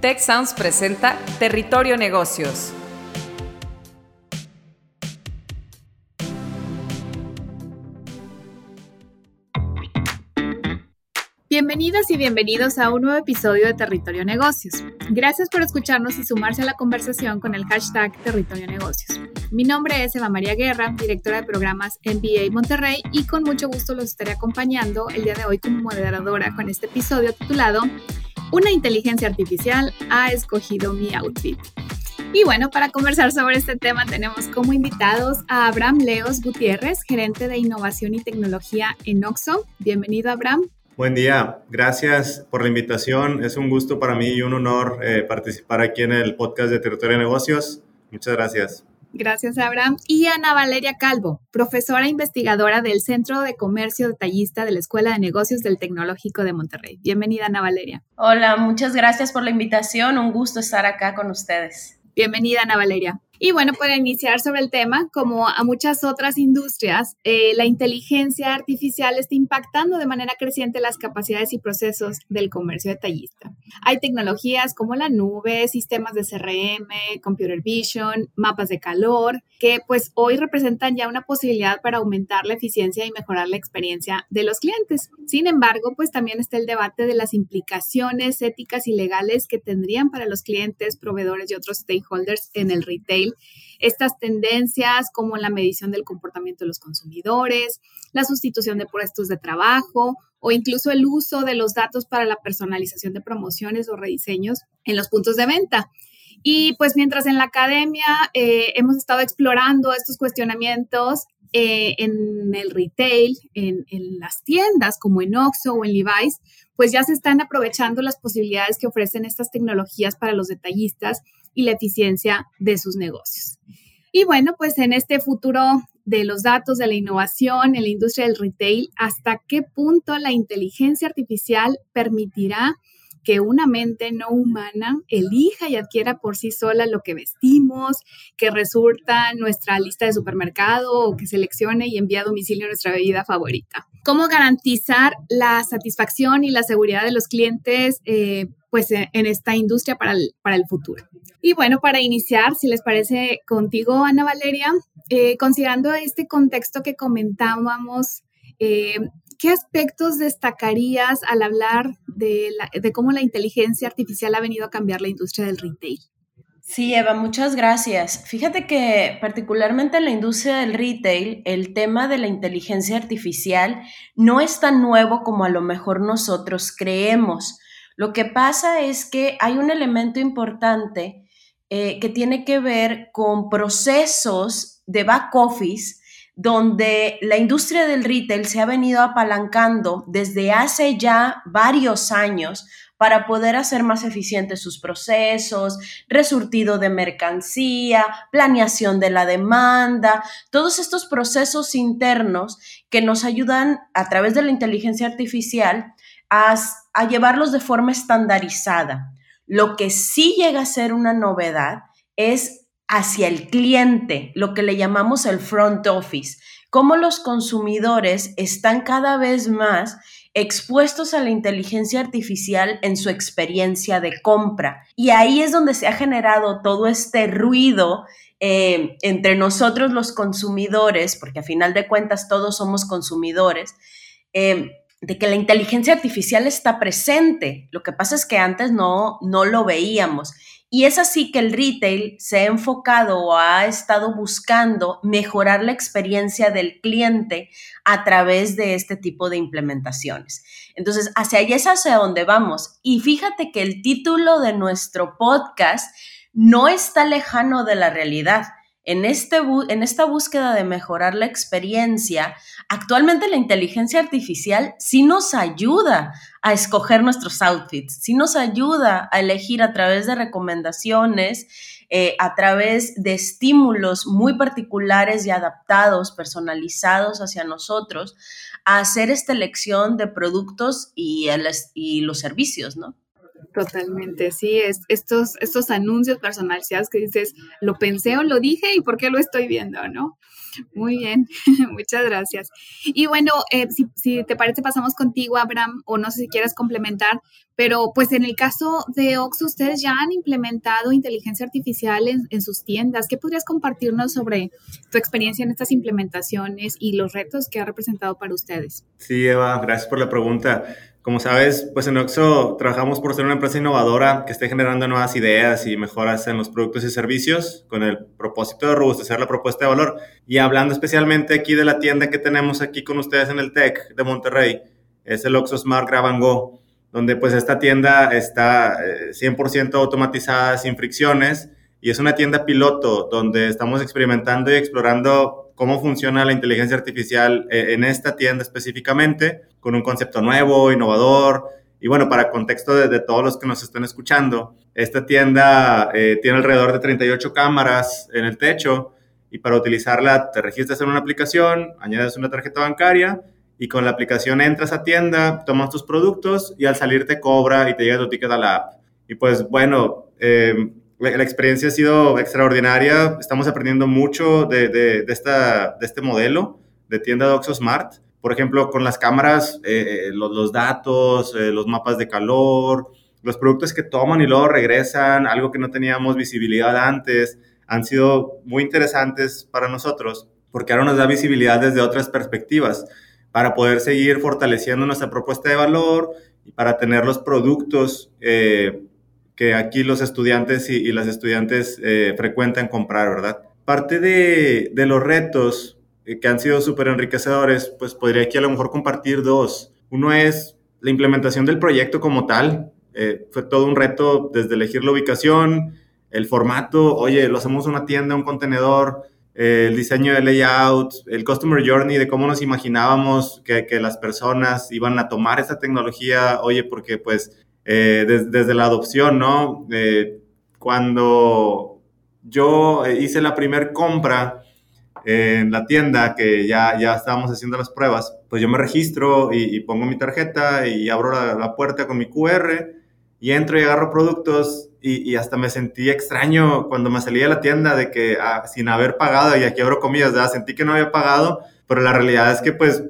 Tech presenta Territorio Negocios. Bienvenidas y bienvenidos a un nuevo episodio de Territorio Negocios. Gracias por escucharnos y sumarse a la conversación con el hashtag Territorio Negocios. Mi nombre es Eva María Guerra, directora de programas MBA Monterrey y con mucho gusto los estaré acompañando el día de hoy como moderadora con este episodio titulado Una inteligencia artificial ha escogido mi outfit. Y bueno, para conversar sobre este tema tenemos como invitados a Abraham Leos Gutiérrez, gerente de innovación y tecnología en Oxo. Bienvenido, Abraham. Buen día, gracias por la invitación. Es un gusto para mí y un honor eh, participar aquí en el podcast de Territorio de Negocios. Muchas gracias. Gracias, Abraham. Y Ana Valeria Calvo, profesora investigadora del Centro de Comercio Detallista de la Escuela de Negocios del Tecnológico de Monterrey. Bienvenida, Ana Valeria. Hola, muchas gracias por la invitación. Un gusto estar acá con ustedes. Bienvenida, Ana Valeria. Y bueno, para iniciar sobre el tema, como a muchas otras industrias, eh, la inteligencia artificial está impactando de manera creciente las capacidades y procesos del comercio detallista. Hay tecnologías como la nube, sistemas de CRM, computer vision, mapas de calor, que pues hoy representan ya una posibilidad para aumentar la eficiencia y mejorar la experiencia de los clientes. Sin embargo, pues también está el debate de las implicaciones éticas y legales que tendrían para los clientes, proveedores y otros stakeholders en el retail estas tendencias como la medición del comportamiento de los consumidores, la sustitución de puestos de trabajo o incluso el uso de los datos para la personalización de promociones o rediseños en los puntos de venta. Y pues mientras en la academia eh, hemos estado explorando estos cuestionamientos eh, en el retail, en, las tiendas como en Oxxo o en Levi's, pues ya se están aprovechando las posibilidades que ofrecen estas tecnologías para los detallistas y la eficiencia de sus negocios. Y bueno, pues en este futuro de los datos, de la innovación en la industria del retail, ¿hasta qué punto la inteligencia artificial permitirá que una mente no humana elija y adquiera por sí sola lo que vestimos, que resulta nuestra lista de supermercado o que seleccione y envíe a domicilio nuestra bebida favorita. ¿Cómo garantizar la satisfacción y la seguridad de los clientes eh, pues, en esta industria para el, para el futuro? Y bueno, para iniciar, si les parece contigo, Ana Valeria, eh, considerando este contexto que comentábamos, eh, ¿qué aspectos destacarías al hablar de, de, cómo la inteligencia artificial ha venido a cambiar la industria del retail? Sí, Eva, muchas gracias. Fíjate que particularmente en la industria del retail, el tema de la inteligencia artificial no es tan nuevo como a lo mejor nosotros creemos. Lo que pasa es que hay un elemento importante eh, que tiene que ver con procesos de back office donde la industria del retail se ha venido apalancando desde hace ya varios años para poder hacer más eficientes sus procesos, resurtido de mercancía, planeación de la demanda, todos estos procesos internos que nos ayudan a través de la inteligencia artificial a, llevarlos de forma estandarizada. Lo que sí llega a ser una novedad es hacia el cliente, lo que le llamamos el front office, cómo los consumidores están cada vez más expuestos a la inteligencia artificial en su experiencia de compra. Y ahí es donde se ha generado todo este ruido eh, entre nosotros los consumidores, porque a final de cuentas todos somos consumidores, eh, de que la inteligencia artificial está presente. Lo que pasa es que antes no, no lo veíamos. Y es así que el retail se ha enfocado o ha estado buscando mejorar la experiencia del cliente a través de este tipo de implementaciones. Entonces, hacia allá es hacia donde vamos. Y fíjate que el título de nuestro podcast no está lejano de la realidad en, este en esta búsqueda de mejorar la experiencia, actualmente la inteligencia artificial sí nos ayuda a escoger nuestros outfits, sí nos ayuda a elegir a través de recomendaciones, eh, a través de estímulos muy particulares y adaptados, personalizados hacia nosotros, a hacer esta elección de productos y, y los servicios, ¿no? Totalmente, sí, es, estos, estos anuncios personalizados que dices, lo pensé o lo dije y por qué lo estoy viendo, ¿no? Muy bien, muchas gracias. Y bueno, eh, si, si, te parece, pasamos contigo, Abraham, o no sé si quieres complementar, pero pues en el caso de Oxo, ustedes ya han implementado inteligencia artificial en, en sus tiendas. ¿Qué podrías compartirnos sobre tu experiencia en estas implementaciones y los retos que ha representado para ustedes? Sí, Eva, gracias por la pregunta. Como sabes, pues en Oxo trabajamos por ser una empresa innovadora que esté generando nuevas ideas y mejoras en los productos y servicios con el propósito de robustecer la propuesta de valor. Y hablando especialmente aquí de la tienda que tenemos aquí con ustedes en el TEC de Monterrey, es el Oxo Smart Grab Go, donde pues esta tienda está 100% eh, automatizada, sin fricciones, y es una tienda piloto donde estamos experimentando y explorando cómo funciona la inteligencia artificial eh, en esta tienda específicamente, con un concepto nuevo, innovador. Y bueno, para contexto de, todos los que nos están escuchando, esta tienda eh, tiene alrededor de 38 cámaras en el techo y para utilizarla te registras en una aplicación, añades una tarjeta bancaria y con la aplicación entras a tienda, tomas tus productos y al salir te cobra y te llega tu ticket a la app. Y pues bueno, eh, la, experiencia ha sido extraordinaria. Estamos aprendiendo mucho de, de, esta, de este modelo de tienda de Smart. Por ejemplo, con las cámaras, eh, eh, los, los, datos, eh, los mapas de calor, los productos que toman y luego regresan, algo que no teníamos visibilidad antes, han sido muy interesantes para nosotros porque ahora nos da visibilidad desde otras perspectivas para poder seguir fortaleciendo nuestra propuesta de valor y para tener los productos eh, que aquí los estudiantes y, las estudiantes eh, frecuentan comprar, ¿verdad? Parte de, los retos eh, que han sido súper enriquecedores, pues podría aquí a lo mejor compartir dos. Uno es la implementación del proyecto como tal. Eh, fue todo un reto desde elegir la ubicación, el formato, oye, lo hacemos una tienda, un contenedor, el diseño de layout, el customer journey de cómo nos imaginábamos que, las personas iban a tomar esa tecnología, oye, porque pues eh, desde la adopción, ¿no? Eh, cuando yo hice la primera compra en la tienda, que ya, ya estábamos haciendo las pruebas, pues yo me registro y, pongo mi tarjeta y abro la, puerta con mi QR y entro y agarro productos y, hasta me sentí extraño cuando me salí de la tienda de que ah, sin haber pagado, y aquí abro comillas, ¿verdad? sentí que no había pagado, pero la realidad es que pues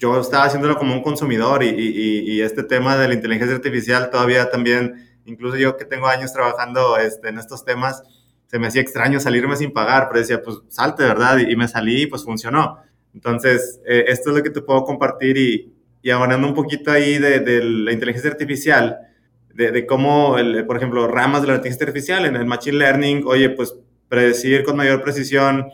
yo estaba haciéndolo como un consumidor y, y, y, este tema de la inteligencia artificial todavía también, incluso yo que tengo años trabajando este, en estos temas, se me hacía extraño salirme sin pagar, pero decía, pues salte, ¿verdad? Y, me salí y pues funcionó. Entonces, eh, esto es lo que te puedo compartir y, y abonando un poquito ahí de, de la inteligencia artificial, de, de cómo, el, por ejemplo, ramas de la inteligencia artificial en el Machine Learning, oye, pues predecir con mayor precisión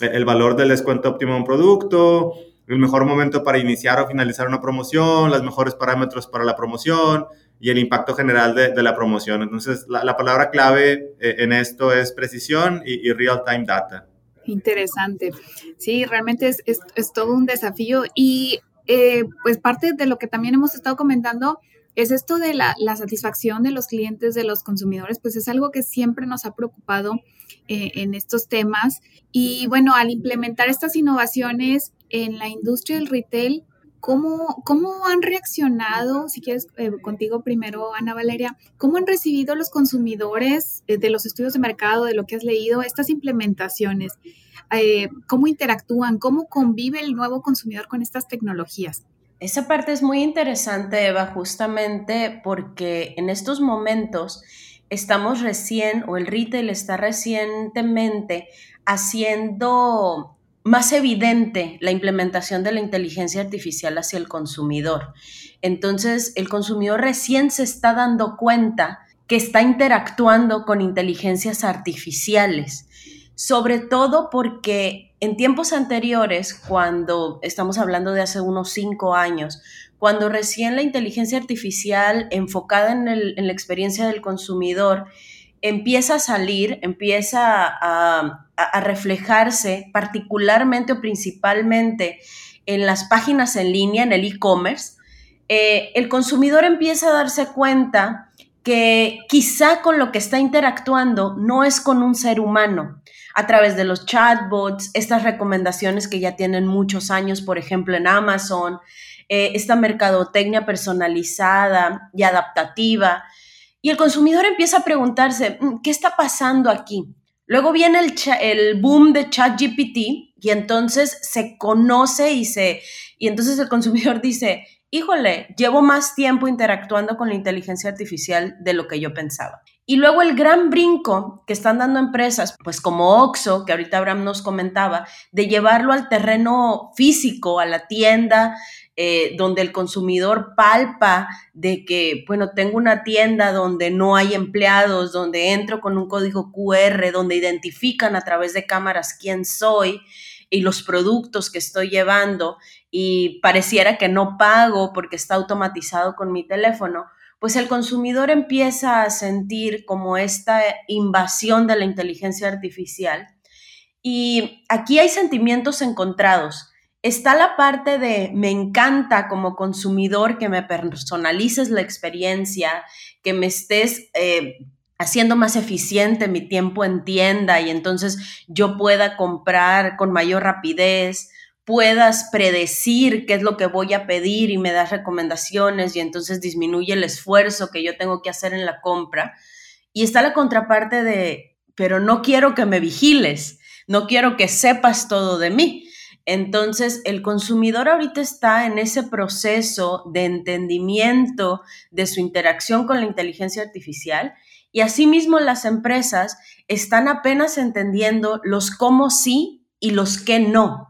el valor del descuento óptimo de un producto, el mejor momento para iniciar o finalizar una promoción, los mejores parámetros para la promoción y el impacto general de, la promoción. Entonces, la, palabra clave eh, en esto es precisión y, real-time data. Interesante. Sí, realmente es, es, todo un desafío y eh, pues parte de lo que también hemos estado comentando es esto de la, la, satisfacción de los clientes, de los consumidores, pues es algo que siempre nos ha preocupado eh, en estos temas. Y bueno, al implementar estas innovaciones en la industria del retail, ¿cómo, cómo han reaccionado, si quieres eh, contigo primero, Ana Valeria, cómo han recibido los consumidores eh, de los estudios de mercado, de lo que has leído, estas implementaciones? ¿Cómo interactúan? ¿Cómo convive el nuevo consumidor con estas tecnologías? Esa parte es muy interesante, Eva, justamente porque en estos momentos estamos recién, o el retail está recientemente haciendo más evidente la implementación de la inteligencia artificial hacia el consumidor. Entonces, el consumidor recién se está dando cuenta que está interactuando con inteligencias artificiales, sobre todo porque en tiempos anteriores, cuando estamos hablando de hace unos cinco años, cuando recién la inteligencia artificial enfocada en, la experiencia del consumidor empieza a salir, empieza a, reflejarse particularmente o principalmente en las páginas en línea, en el e-commerce, eh, el consumidor empieza a darse cuenta que quizá con lo que está interactuando no es con un ser humano, a través de los chatbots, estas recomendaciones que ya tienen muchos años, por ejemplo, en Amazon, eh, esta mercadotecnia personalizada y adaptativa, Y el consumidor empieza a preguntarse, mm, ¿qué está pasando aquí? Luego viene el, boom de ChatGPT y entonces se conoce y se y entonces el consumidor dice, híjole, llevo más tiempo interactuando con la inteligencia artificial de lo que yo pensaba. Y luego el gran brinco que están dando empresas, pues como Oxo, que ahorita Abraham nos comentaba, de llevarlo al terreno físico, a la tienda, eh, donde el consumidor palpa de que, bueno, tengo una tienda donde no hay empleados, donde entro con un código QR, donde identifican a través de cámaras quién soy y los productos que estoy llevando y pareciera que no pago porque está automatizado con mi teléfono, pues el consumidor empieza a sentir como esta invasión de la inteligencia artificial. Y aquí hay sentimientos encontrados. Está la parte de me encanta como consumidor que me personalices la experiencia, que me estés eh, haciendo más eficiente mi tiempo en tienda y entonces yo pueda comprar con mayor rapidez, puedas predecir qué es lo que voy a pedir y me das recomendaciones y entonces disminuye el esfuerzo que yo tengo que hacer en la compra. Y está la contraparte de, pero no quiero que me vigiles, no quiero que sepas todo de mí. Entonces, el consumidor ahorita está en ese proceso de entendimiento de su interacción con la inteligencia artificial y asimismo las empresas están apenas entendiendo los cómo sí y los qué no.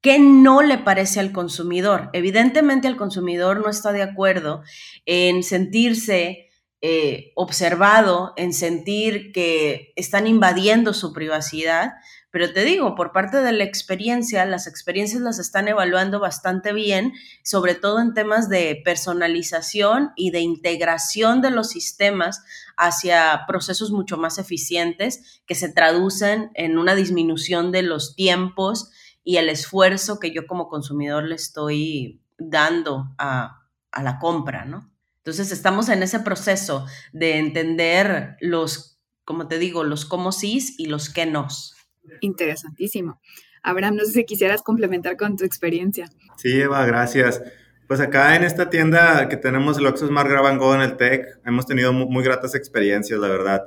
¿Qué no le parece al consumidor? Evidentemente el consumidor no está de acuerdo en sentirse eh, observado, en sentir que están invadiendo su privacidad, pero te digo, por parte de la experiencia, las experiencias las están evaluando bastante bien, sobre todo en temas de personalización y de integración de los sistemas hacia procesos mucho más eficientes que se traducen en una disminución de los tiempos y el esfuerzo que yo como consumidor le estoy dando a, a la compra, ¿no? Entonces estamos en ese proceso de entender los, como te digo, los cómo sí y los qué nos. Interesantísimo. Abraham, no sé si quisieras complementar con tu experiencia. Sí, Eva, gracias. Pues acá en esta tienda que tenemos el Oxxo Smart Grab Go en el Tech, hemos tenido muy, gratas experiencias, la verdad.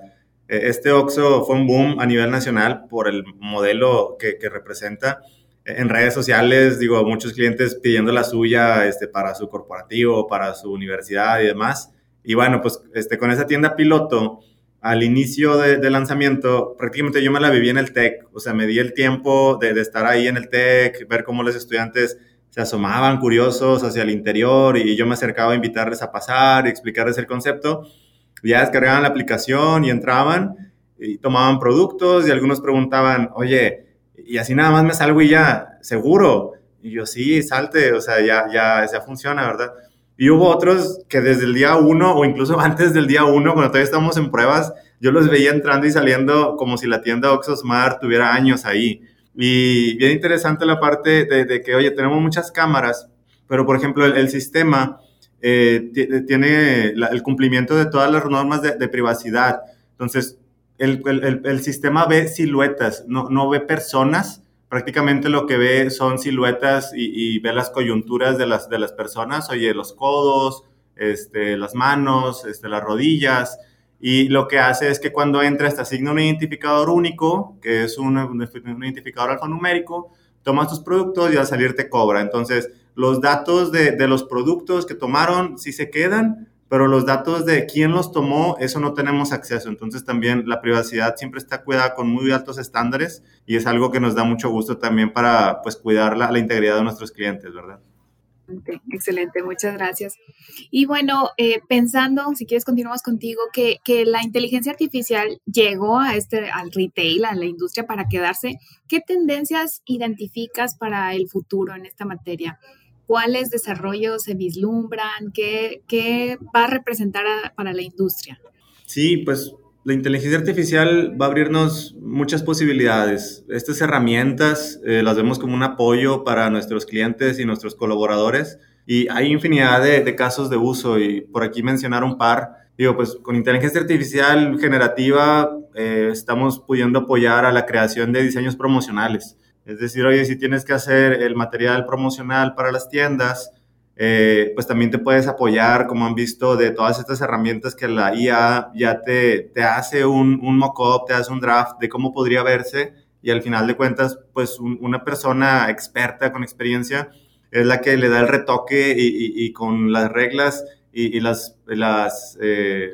E, este Oxxo fue un boom a nivel nacional por el modelo que, que, representa. En redes sociales, digo, muchos clientes pidiendo la suya este, para su corporativo, para su universidad y demás. Y bueno, pues este, con esa tienda piloto, al inicio de, lanzamiento, prácticamente yo me la viví en el TEC, o sea, me di el tiempo de, estar ahí en el TEC, ver cómo los estudiantes se asomaban curiosos hacia el interior y yo me acercaba a invitarles a pasar y explicarles el concepto. Ya descargaban la aplicación y entraban y tomaban productos y algunos preguntaban, oye, y así nada más me salgo y ya, seguro. Y yo, sí, salte, o sea, ya, ya, ya funciona, ¿verdad? Y hubo otros que desde el día uno o incluso antes del día uno, cuando todavía estábamos en pruebas, yo los veía entrando y saliendo como si la tienda Oxosmart tuviera años ahí. Y bien interesante la parte de, que, oye, tenemos muchas cámaras, pero por ejemplo el, sistema eh, tiene el cumplimiento de todas las normas de, privacidad. Entonces, el, el, sistema ve siluetas, no, no ve personas prácticamente lo que ve son siluetas y, ve las coyunturas de las, de las personas, oye, los codos, este, las manos, este, las rodillas, y lo que hace es que cuando entra te asigna un identificador único, que es un, un identificador alfanumérico, tomas tus productos y al salir te cobra. Entonces, los datos de, de los productos que tomaron sí se quedan, pero los datos de quién los tomó, eso no tenemos acceso. Entonces también la privacidad siempre está cuidada con muy altos estándares y es algo que nos da mucho gusto también para pues cuidar la, integridad de nuestros clientes, ¿verdad? excelente, muchas gracias. Y bueno, eh, pensando, si quieres continuamos contigo, que, que, la inteligencia artificial llegó a este, al retail, a la industria para quedarse, ¿qué tendencias identificas para el futuro en esta materia? Cuáles desarrollos se vislumbran, qué, qué va a representar para la industria. Sí, pues la inteligencia artificial va a abrirnos muchas posibilidades. Estas herramientas eh, las vemos como un apoyo para nuestros clientes y nuestros colaboradores y hay infinidad de, casos de uso y por aquí mencionar un par. Digo, pues con inteligencia artificial generativa eh, estamos pudiendo apoyar a la creación de diseños promocionales. Es decir, oye, si tienes que hacer el material promocional para las tiendas, eh, pues también te puedes apoyar, como han visto, de todas estas herramientas que la IA ya te, te hace un, un mock-up, te hace un draft de cómo podría verse. Y al final de cuentas, pues una persona experta con experiencia es la que le da el retoque y, con las reglas y, las, las eh,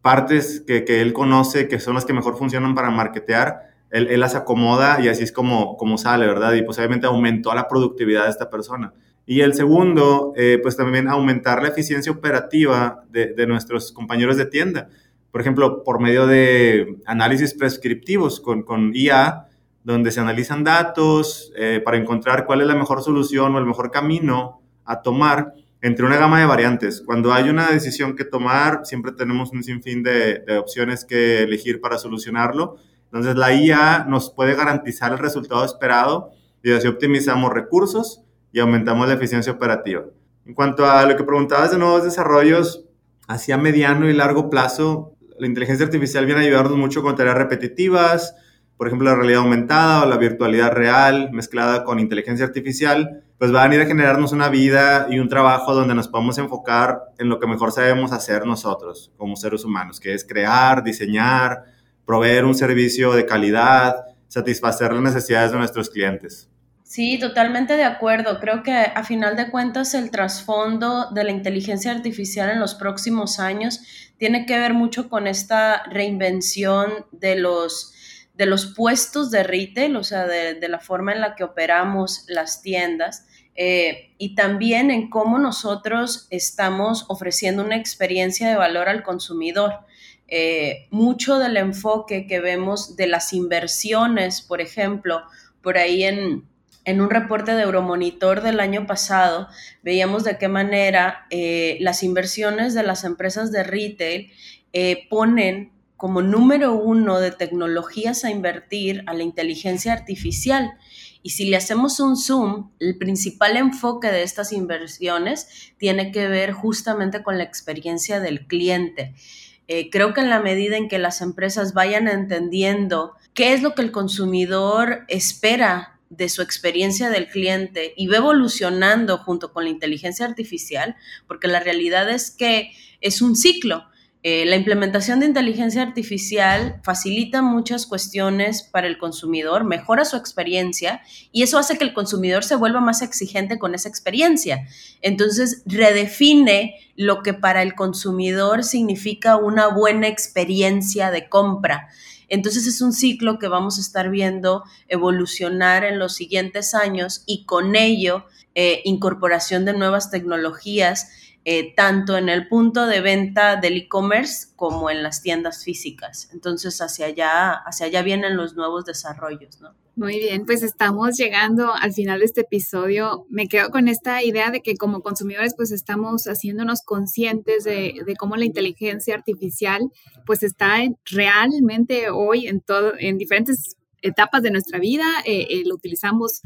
partes que, que, él conoce, que son las que mejor funcionan para marketear, él, las acomoda y así es como, como sale, ¿verdad? Y pues obviamente aumentó la productividad de esta persona. Y el segundo, eh, pues también aumentar la eficiencia operativa de, de, nuestros compañeros de tienda. Por ejemplo, por medio de análisis prescriptivos con, con IA, donde se analizan datos eh, para encontrar cuál es la mejor solución o el mejor camino a tomar entre una gama de variantes. Cuando hay una decisión que tomar, siempre tenemos un sinfín de, de opciones que elegir para solucionarlo. Entonces, la IA nos puede garantizar el resultado esperado y así optimizamos recursos y aumentamos la eficiencia operativa. En cuanto a lo que preguntabas de nuevos desarrollos, hacia mediano y largo plazo, la inteligencia artificial viene a ayudarnos mucho con tareas repetitivas, por ejemplo, la realidad aumentada o la virtualidad real mezclada con inteligencia artificial, pues van a ir a generarnos una vida y un trabajo donde nos podemos enfocar en lo que mejor sabemos hacer nosotros como seres humanos, que es crear, diseñar, proveer un servicio de calidad, satisfacer las necesidades de nuestros clientes. Sí, totalmente de acuerdo. Creo que a final de cuentas el trasfondo de la inteligencia artificial en los próximos años tiene que ver mucho con esta reinvención de los, de los puestos de retail, o sea, de, la forma en la que operamos las tiendas. Eh, y también en cómo nosotros estamos ofreciendo una experiencia de valor al consumidor. Eh, mucho del enfoque que vemos de las inversiones, por ejemplo, por ahí en, en un reporte de Euromonitor del año pasado, veíamos de qué manera eh, las inversiones de las empresas de retail ponen como número uno de tecnologías a invertir a la inteligencia artificial. Y si le hacemos un zoom, el principal enfoque de estas inversiones tiene que ver justamente con la experiencia del cliente. Eh, creo que en la medida en que las empresas vayan entendiendo qué es lo que el consumidor espera de su experiencia del cliente y va evolucionando junto con la inteligencia artificial, porque la realidad es que es un ciclo. Eh, la implementación de inteligencia artificial facilita muchas cuestiones para el consumidor, mejora su experiencia y eso hace que el consumidor se vuelva más exigente con esa experiencia. Entonces, redefine lo que para el consumidor significa una buena experiencia de compra. Entonces es un ciclo que vamos a estar viendo evolucionar en los siguientes años y con ello eh, incorporación de nuevas tecnologías, eh, tanto en el punto de venta del e-commerce como en las tiendas físicas. Entonces hacia allá, hacia allá vienen los nuevos desarrollos, ¿no? Muy bien, pues estamos llegando al final de este episodio. Me quedo con esta idea de que como consumidores pues estamos haciéndonos conscientes de, cómo la inteligencia artificial pues está realmente hoy en, todo, en diferentes etapas de nuestra vida, eh, eh, lo utilizamos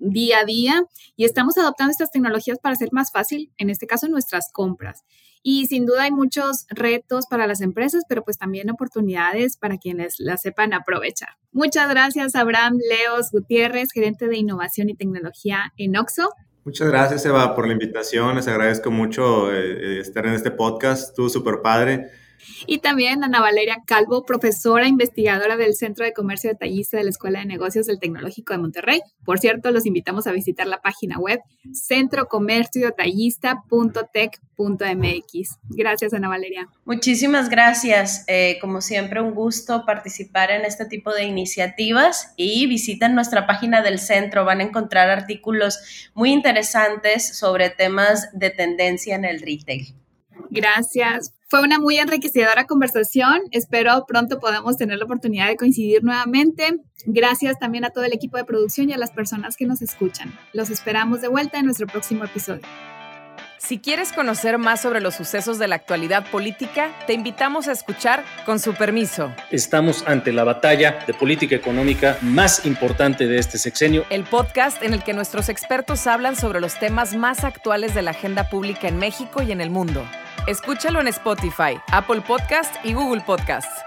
día a día y estamos adoptando estas tecnologías para hacer más fácil, en este caso, nuestras compras. Y sin duda hay muchos retos para las empresas, pero pues también oportunidades para quienes las sepan aprovechar. Muchas gracias, Abraham Leos Gutiérrez, gerente de innovación y tecnología en Oxo. Muchas gracias, Eva, por la invitación. Les agradezco mucho eh, eh, estar en este podcast. Estuvo súper padre. Y también Ana Valeria Calvo, profesora investigadora del Centro de Comercio Detallista de la Escuela de Negocios del Tecnológico de Monterrey. Por cierto, los invitamos a visitar la página web centrocomerciodetallista.tech.mx. Gracias, Ana Valeria. Muchísimas gracias. Eh, como siempre, un gusto participar en este tipo de iniciativas y visiten nuestra página del centro. Van a encontrar artículos muy interesantes sobre temas de tendencia en el retail. Gracias. Fue una muy enriquecedora conversación. Espero pronto podamos tener la oportunidad de coincidir nuevamente. Gracias también a todo el equipo de producción y a las personas que nos escuchan. Los esperamos de vuelta en nuestro próximo episodio. Si quieres conocer más sobre los sucesos de la actualidad política, te invitamos a escuchar Con su permiso. Estamos ante la batalla de política económica más importante de este sexenio. El podcast en el que nuestros expertos hablan sobre los temas más actuales de la agenda pública en México y en el mundo. Escúchalo en Spotify, Apple Podcast y Google Podcasts.